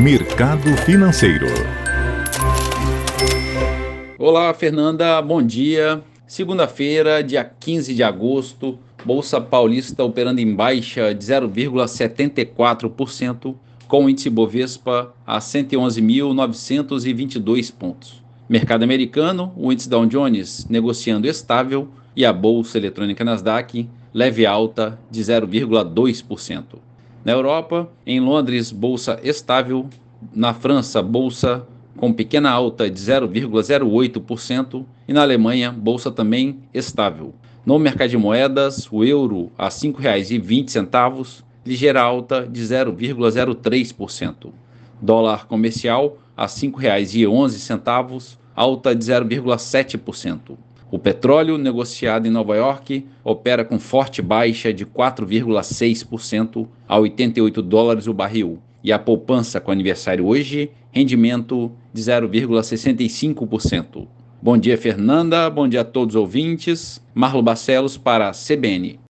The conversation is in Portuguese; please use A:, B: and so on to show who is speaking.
A: Mercado Financeiro.
B: Olá, Fernanda, bom dia. Segunda-feira, dia 15 de agosto, Bolsa Paulista operando em baixa de 0,74%, com o índice Bovespa a 111.922 pontos. Mercado americano, o índice Dow Jones negociando estável e a bolsa eletrônica Nasdaq leve alta de 0,2%. Na Europa, em Londres, bolsa estável, na França, bolsa com pequena alta de 0,08% e na Alemanha, bolsa também estável. No mercado de moedas, o euro a R$ 5,20, ligeira alta de 0,03%. Dólar comercial a R$ 5,11, alta de 0,7%. O petróleo negociado em Nova York opera com forte baixa de 4,6% a 88 dólares o barril. E a poupança com aniversário hoje, rendimento de 0,65%. Bom dia, Fernanda. Bom dia a todos os ouvintes. Marlo Barcelos para a CBN.